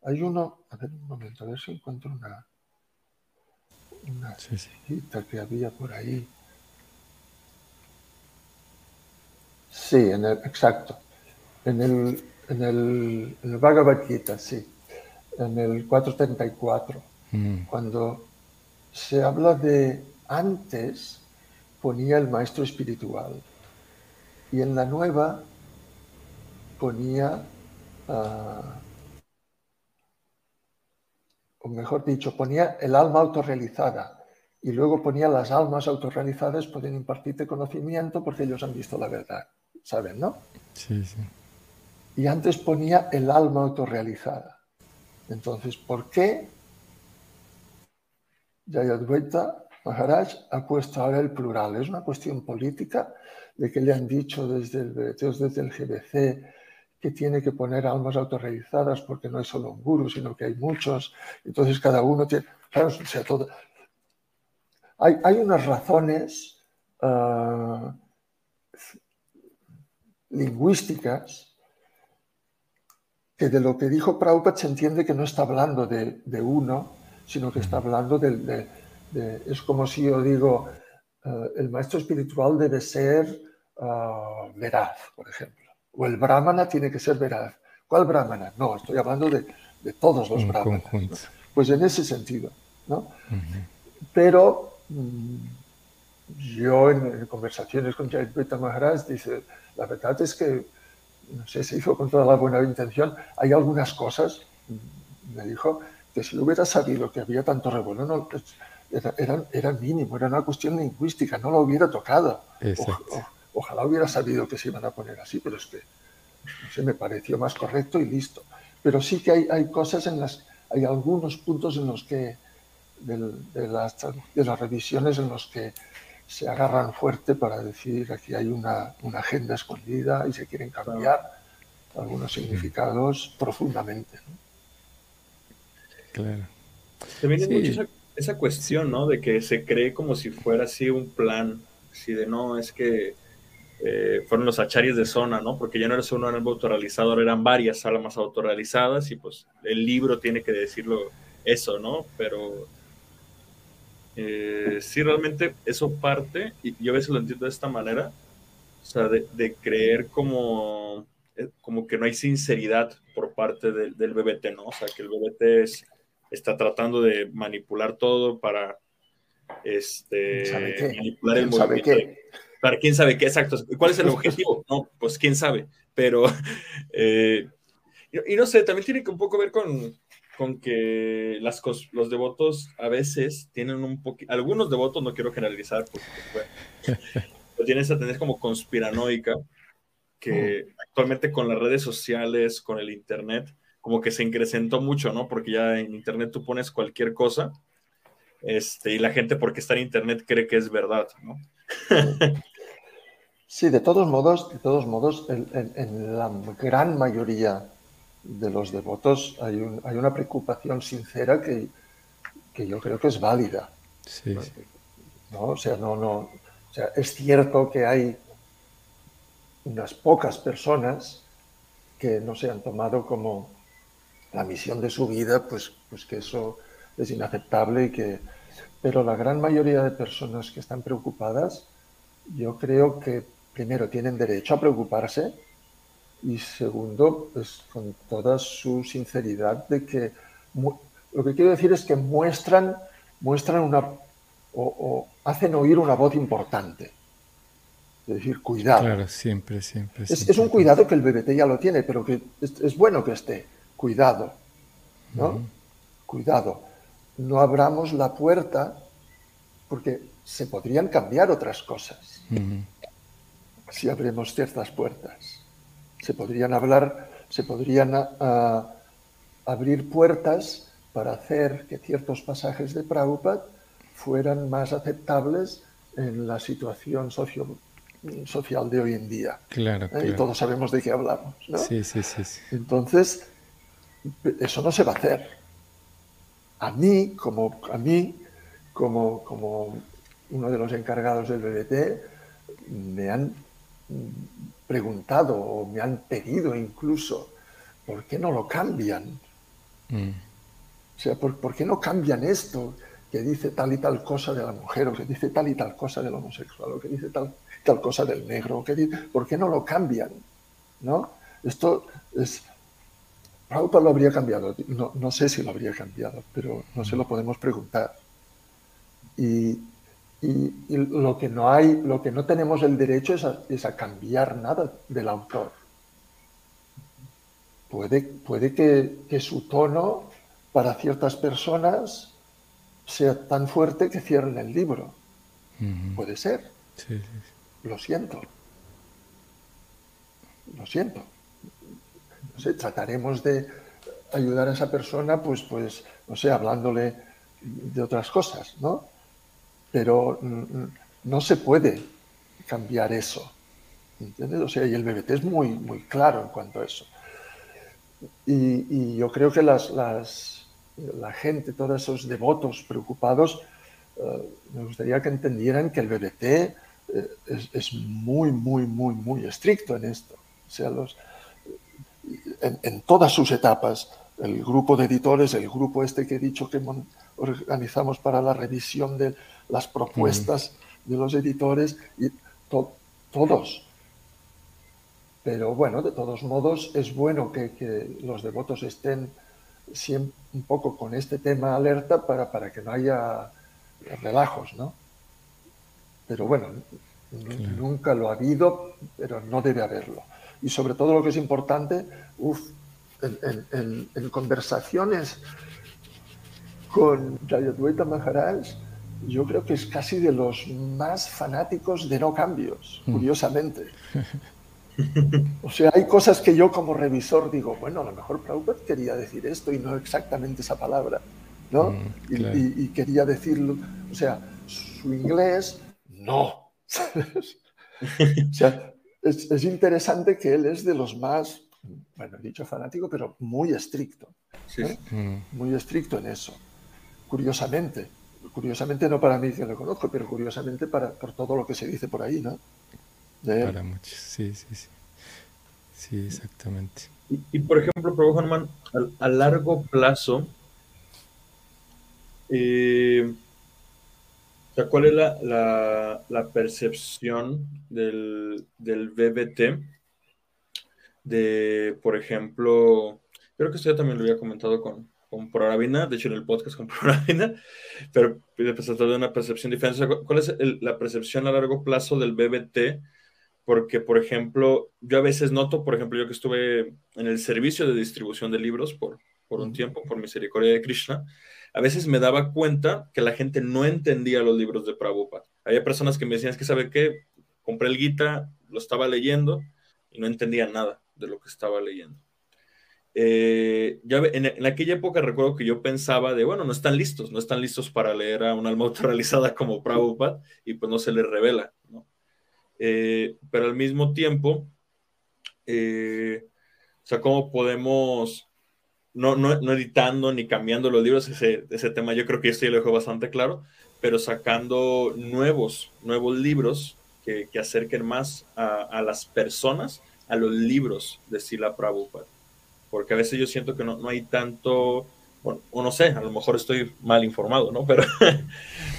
hay uno, a ver un momento, a ver si encuentro una, una cita que había por ahí. Sí, en el, exacto. En el, en el, en el Bhagavad Gita, sí en el 434, mm. cuando se habla de antes ponía el maestro espiritual y en la nueva ponía, ah, o mejor dicho, ponía el alma autorrealizada y luego ponía las almas autorrealizadas pueden impartirte conocimiento porque ellos han visto la verdad, ¿saben, no? Sí, sí. Y antes ponía el alma autorrealizada. Entonces, ¿por qué Jayadvaita Maharaj ha puesto ahora el plural? Es una cuestión política de que le han dicho desde el desde el GBC, que tiene que poner almas autorrealizadas porque no hay solo un guru, sino que hay muchos. Entonces cada uno tiene... Claro, o sea, todo... hay, hay, unas razones uh, lingüísticas que de lo que dijo Prabhupada se entiende que no está hablando de, uno, sino que está hablando de, es como si yo digo, eh, el maestro espiritual debe ser ah, veraz, por ejemplo, o el brahmana tiene que ser veraz. ¿Cuál brahmana? No, estoy hablando de, todos los brahmanas. Pues en ese sentido, ¿no? Pero mm, yo en, conversaciones con Jayadvaita Maharaj dice, la verdad es que no sé, se hizo con toda la buena intención. Hay algunas cosas, me dijo, que si lo hubiera sabido que había tanto revuelo, no, era, era, mínimo, era una cuestión lingüística, no lo hubiera tocado. Ojalá hubiera sabido que se iban a poner así, pero es que no sé, me pareció más correcto y listo. Pero sí que hay, hay cosas en las, hay algunos puntos en los que, de, las, de las revisiones en los que se agarran fuerte para decir aquí hay una, agenda escondida y se quieren cambiar algunos significados profundamente. Claro. También hay mucho esa, cuestión, ¿no? De que se cree como si fuera así un plan, así de no, es que eh, fueron los acharies de zona, ¿no? Porque ya no era solo un alma autorrealizador, eran varias almas autorrealizadas y pues el libro tiene que decirlo eso, ¿no? Pero eh, sí, realmente eso parte, y yo a veces lo entiendo de esta manera, o sea, de, creer como, eh, como que no hay sinceridad por parte del BBT, ¿no? O sea, que el BBT está tratando de manipular todo para este, manipular el movimiento. Para quién sabe qué, exacto. ¿Cuál es el objetivo? No, pues quién sabe. Pero, eh, y, no sé, también tiene que un poco ver con, con que las los devotos a veces tienen un poquito, algunos devotos, no quiero generalizar, porque bueno, tienen esa tendencia como conspiranoica, que mm. actualmente con las redes sociales, con el Internet, como que se incrementó mucho, ¿no? Porque ya en Internet tú pones cualquier cosa, este, y la gente porque está en Internet cree que es verdad, ¿no? Sí, de todos modos, de todos modos, en la gran mayoría de los devotos hay, hay una preocupación sincera que, yo creo que es válida. ¿no? O sea, no, no, sea, es cierto que hay unas pocas personas que no se han tomado como la misión de su vida, pues, pues que eso es inaceptable y que... Pero la gran mayoría de personas que están preocupadas, yo creo que primero tienen derecho a preocuparse y segundo, pues con toda su sinceridad de que lo que quiero decir es que muestran, muestran una o, hacen oír una voz importante. Es decir, cuidado. Claro, siempre, siempre. Es, un cuidado que el BBT ya lo tiene, pero que es, bueno que esté. Cuidado. ¿no? Cuidado. no abramos la puerta porque se podrían cambiar otras cosas si abrimos ciertas puertas. Se podrían hablar, se podrían ah, abrir puertas para hacer que ciertos pasajes de Prabhupada fueran más aceptables en la situación social de hoy en día. Claro, ¿Eh? Y todos sabemos de qué hablamos. Sí, sí, sí, Entonces, eso no se va a hacer. A mí, como, a mí, como, como uno de los encargados del BBT, me han preguntado o me han pedido incluso, ¿por qué no lo cambian? Mm. O sea, ¿por, qué no cambian esto que dice tal y tal cosa de la mujer, o que dice tal y tal cosa del homosexual, o que dice tal, tal cosa del negro? que ¿Por qué no lo cambian? ¿No? Esto es... Prabhupada lo habría cambiado, no, no sé si lo habría cambiado, pero no se lo podemos preguntar. Y, y, lo que no hay, lo que no tenemos el derecho es a, es a cambiar nada del autor. Puede, puede que, que, su tono para ciertas personas sea tan fuerte que cierren el libro. Puede ser. Lo siento. Lo siento. No sé, trataremos de ayudar a esa persona, pues, pues, no sé, hablándole de otras cosas, ¿no? Pero mm, mm, no se puede cambiar eso. ¿Entiendes? O sea, y el BBT es muy, muy claro en cuanto a eso. Y, yo creo que las, las, la gente, todos esos devotos preocupados, eh, me gustaría que entendieran que el BBT eh, es, es, muy, muy, muy, muy estricto en esto. O sea, los, en, en, todas sus etapas, el grupo de editores, el grupo este que he dicho que organizamos para la revisión de, las propuestas de los editores y todos. Pero bueno, de todos modos es bueno que, los devotos estén siempre un poco con este tema alerta para, para que no haya relajos, ¿no? Pero bueno, nunca lo ha habido, pero no debe haberlo. Y sobre todo lo que es importante, en, conversaciones con Jayadwaita Maharaj, yo creo que es casi de los más fanáticos de no cambios, mm. curiosamente. O sea, hay cosas que yo como revisor digo, bueno, a lo mejor Prabhupada quería decir esto y no exactamente esa palabra, ¿no? Mm, y, quería decirlo, o sea, su inglés, no. o sea, es, es, interesante que él es de los más, bueno, he dicho fanático, pero muy estricto. ¿eh? Mm. Muy estricto en eso, curiosamente curiosamente no para mí que lo conozco, pero curiosamente para, por todo lo que se dice por ahí, ¿no? Para muchos, sí, sí, sí. Sí, exactamente. Y, por ejemplo, Prabhu Hanuman, a, largo plazo, eh, ¿cuál es la, la, percepción del, del BBT? De, por ejemplo, creo que esto ya también lo había comentado con, con Proravina, de hecho en el podcast con Proravina, pero pues, de una percepción diferente. ¿Cuál es la percepción a largo plazo del BBT? Porque, por ejemplo, yo a veces noto, por ejemplo, yo que estuve en el servicio de distribución de libros por, por un tiempo, por misericordia de Krishna, a veces me daba cuenta que la gente no entendía los libros de Prabhupada. Había personas que me decían, es que, ¿sabe qué? Compré el Gita, lo estaba leyendo y no entendía nada de lo que estaba leyendo. Eh, ya en, aquella época recuerdo que yo pensaba de, bueno, no están listos, no están listos para leer a una alma autorrealizada como Prabhupada y pues no se les revela, ¿no? Eh, pero al mismo tiempo, eh, o sea, ¿cómo podemos, no, no, no, editando ni cambiando los libros, ese, ese tema yo creo que esto ya lo dejo bastante claro, pero sacando nuevos, nuevos libros que, que acerquen más a, a, las personas a los libros de Sila Prabhupada porque a veces yo siento que no, no hay tanto, o no sé, a lo mejor estoy mal informado, ¿no? Pero,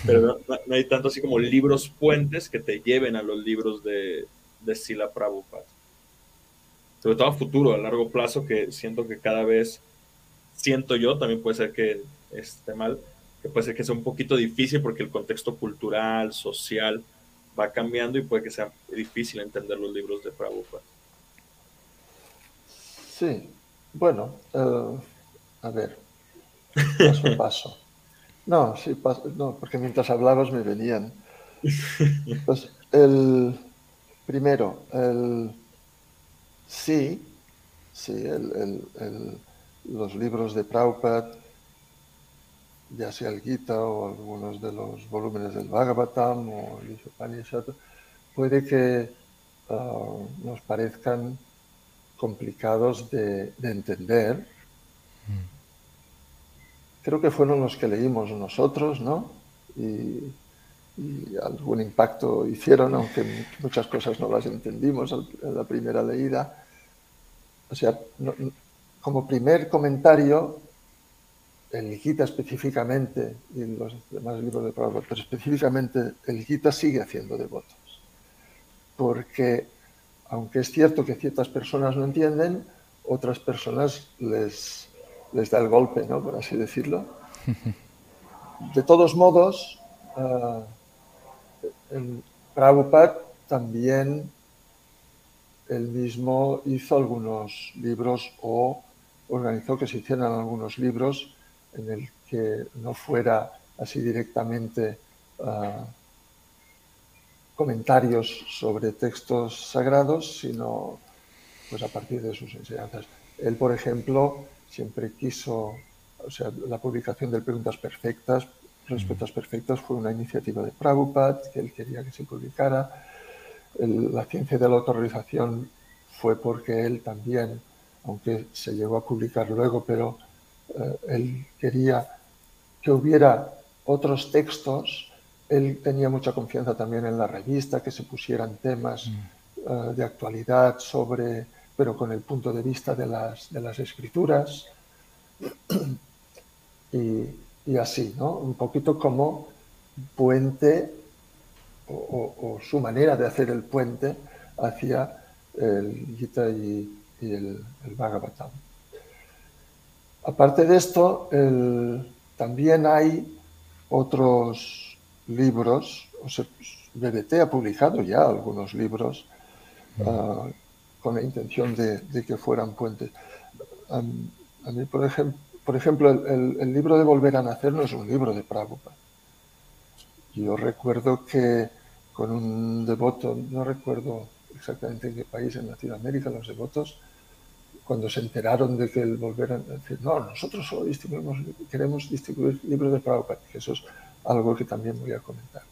pero no, hay tanto así como libros puentes que te lleven a los libros de, de Sila Prabhupada. Sobre todo a futuro, a largo plazo, que siento que cada vez, siento yo, también puede ser que esté mal, que puede ser que sea un poquito difícil porque el contexto cultural, social, va cambiando y puede que sea difícil entender los libros de Prabhupada. Sí, bueno, eh, a ver, paso a paso. No, sí, no, porque mientras hablabas me venían. Pues el primero, el sí, sí, los libros de Prabhupada, ya sea el Gita o algunos de los volúmenes del Bhagavatam o el Upanishad, puede que ah, nos parezcan complicados de, entender. Creo que fueron los que leímos nosotros, ¿no? Y, algún impacto hicieron, aunque muchas cosas no las entendimos en la primera leída. O sea, como primer comentario, el Gita específicamente y los demás libros de Prabhupada, pero específicamente el Gita sigue haciendo devotos. Porque aunque es cierto que ciertas personas no entienden, otras personas les, les da el golpe, ¿no? por así decirlo. De todos modos, uh, Prabhupada también él mismo hizo algunos libros o organizó que se hicieran algunos libros en el que no fuera así directamente uh, comentarios sobre textos sagrados, sino pues a partir de sus enseñanzas. Él, por ejemplo, siempre quiso, o sea, la publicación de Preguntas Perfectas, Respuestas Perfectas fue una iniciativa de Prabhupada, que él quería que se publicara. la ciencia de la autorización fue porque él también, aunque se llegó a publicar luego, pero eh, él quería que hubiera otros textos él tenía mucha confianza también en la revista, que se pusieran temas mm. eh, de actualidad sobre, pero con el punto de vista de las, de las escrituras. Y, así, ¿no? Un poquito como puente o, su manera de hacer el puente hacia el Gita y, el, el, Bhagavatam. Aparte de esto, también hay otros libros, o sea, BBT ha publicado ya algunos libros ah, con la intención de, que fueran puentes. a mí, por, ejemplo, por ejemplo el, libro de Volver a Nacer no es un libro de Prabhupada. Yo recuerdo que con un devoto, no recuerdo exactamente en qué país, en Latinoamérica, los devotos, cuando se enteraron de que el Volver a Nacer, no, nosotros solo distribuimos, queremos distribuir libros de Prabhupada, que eso es algo que también voy a comentar.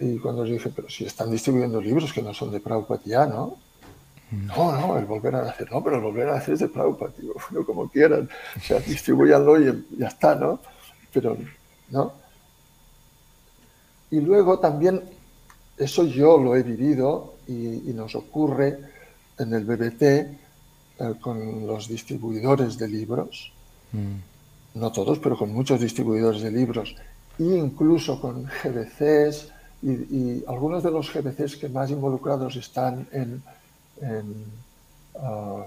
y cuando os dije, pero si están distribuyendo libros que no son de Prabhupada ya, ¿no? No, no, el volver a nacer, no, pero el volver a nacer es de Prabhupada, digo, bueno, como quieran, o sea, distribuyanlo y ya está, ¿no? Pero, ¿no? Y luego también, eso yo lo he vivido y, nos ocurre en el BBT eh, con los distribuidores de libros. Mm no todos, pero con muchos distribuidores de libros, e incluso con GBCs, y, algunos de los GBCs que más involucrados están en, ah,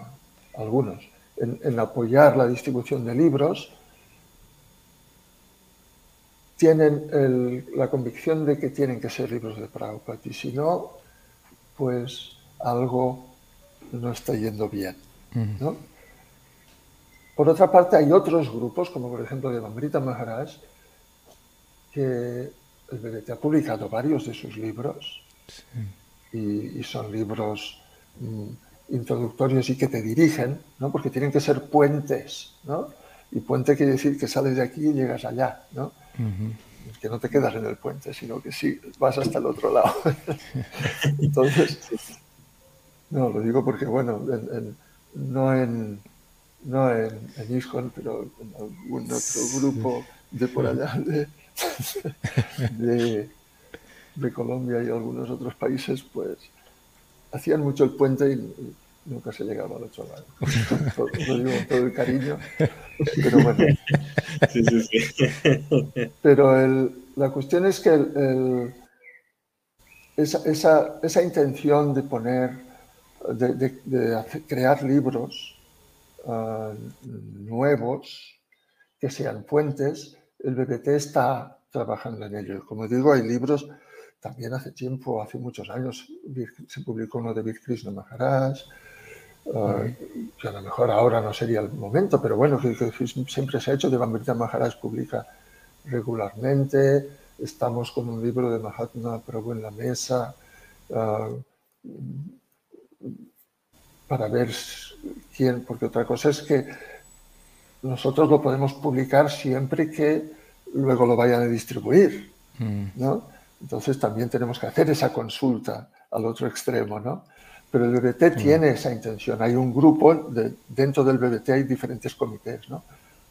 algunos, en, apoyar la distribución de libros, tienen la convicción de que tienen que ser libros de Prabhupada y si no, pues algo no está yendo bien. ¿no? Por otra parte, hay otros grupos, como por ejemplo de Bambrita Maharaj, que el BBT ha publicado varios de sus libros y, son libros mm, introductorios y que te dirigen, ¿no? porque tienen que ser puentes. ¿no? Y puente quiere decir que sales de aquí y llegas allá. ¿no? Que no te quedas en el puente, sino que sí, vas hasta el otro lado. Entonces, no, lo digo porque, bueno, no en no en, en pero en algún otro grupo de por allá de, de, Colombia y algunos otros países, pues hacían mucho el puente y, nunca se llegaba al otro lado. Lo digo con todo el cariño, pero bueno. Sí, sí, sí. Pero el, la cuestión es que el, esa, esa, esa, intención de poner, de, de, de crear libros, Ah, nuevos que sean puentes, el BBT está trabajando en ello. Como digo, hay libros, también hace tiempo, hace muchos años, se publicó uno de Vir Krishna Maharaj, que a lo mejor ahora no sería el momento, pero bueno, que, siempre se ha hecho, de Bambrita Maharaj publica regularmente, estamos con un libro de Mahatma Prabhu en la mesa ah, para ver quién, porque otra cosa es que nosotros lo podemos publicar siempre que luego lo vayan a distribuir, mm. ¿no? Entonces también tenemos que hacer esa consulta al otro extremo, ¿no? Pero el BBT mm. tiene esa intención. Hay un grupo, de, dentro del BBT hay diferentes comités, ¿no?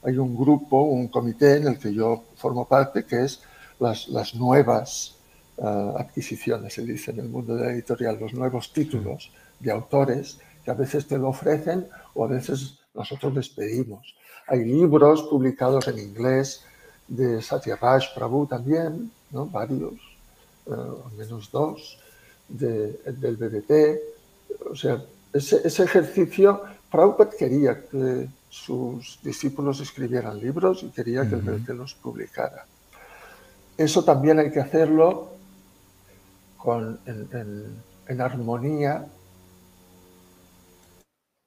Hay un grupo, un comité en el que yo formo parte, que es las, las nuevas uh, adquisiciones, se dice en el mundo de la editorial, los nuevos títulos de autores que a veces te lo ofrecen o a veces nosotros les pedimos. Hay libros publicados en inglés de Satyaraj Prabhu también, ¿no? varios, uh, al menos dos, de, del BBT, o sea, ese, ese ejercicio, Prabhupada quería que sus discípulos escribieran libros y quería que el BBT los publicara. Eso también hay que hacerlo con, en, armonía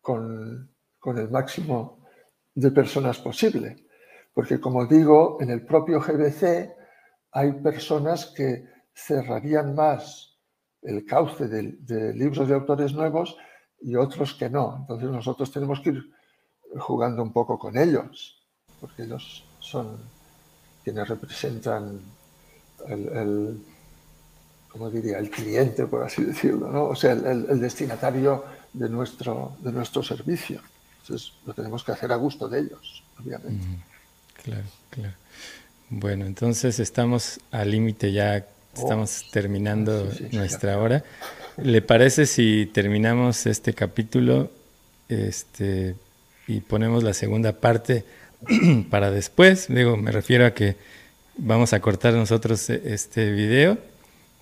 con, el máximo de personas posible. Porque como digo, en el propio GBC hay personas que cerrarían más el cauce de, libros de autores nuevos y otros que no. Entonces nosotros tenemos que ir jugando un poco con ellos, porque ellos son quienes representan el, diría, el cliente, por así decirlo, ¿no? o sea, el, destinatario de nuestro, de nuestro servicio. Entonces lo tenemos que hacer a gusto de ellos, obviamente. Claro, claro. Bueno, entonces estamos al límite ya Estamos terminando nuestra hora. ¿Le parece si terminamos este capítulo este, y ponemos la segunda parte para después? Digo, me refiero a que vamos a cortar nosotros este video.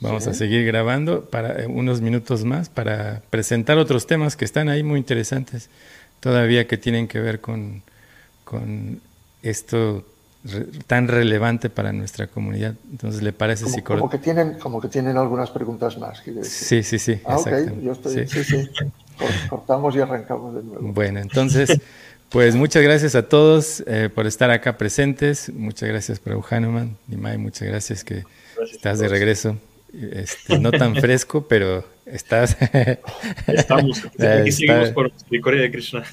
Vamos a seguir grabando para unos minutos más para presentar otros temas que están ahí muy interesantes todavía que tienen que ver con, con esto tan relevante para nuestra comunidad. Entonces, ¿le parece como, si como que tienen Como que tienen algunas preguntas más. Sí, sí, sí. Ah, Yo estoy, sí. sí, Cortamos y arrancamos de nuevo. Bueno, entonces, pues muchas gracias a todos eh, por estar acá presentes. Muchas gracias, Prabhu Hanuman. Nimai, muchas gracias que estás de regreso. Este, no tan fresco, pero estás. Estamos. Aquí seguimos por misericordia de Krishna.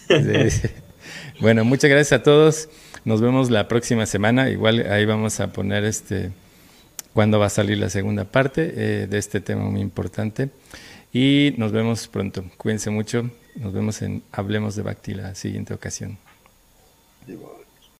Bueno, muchas gracias a todos. Nos vemos la próxima semana. Igual ahí vamos a poner este cuándo va a salir la segunda parte eh, de este tema muy importante. Y nos vemos pronto. Cuídense mucho. Nos vemos en Hablemos de Bacti la siguiente ocasión. Igual.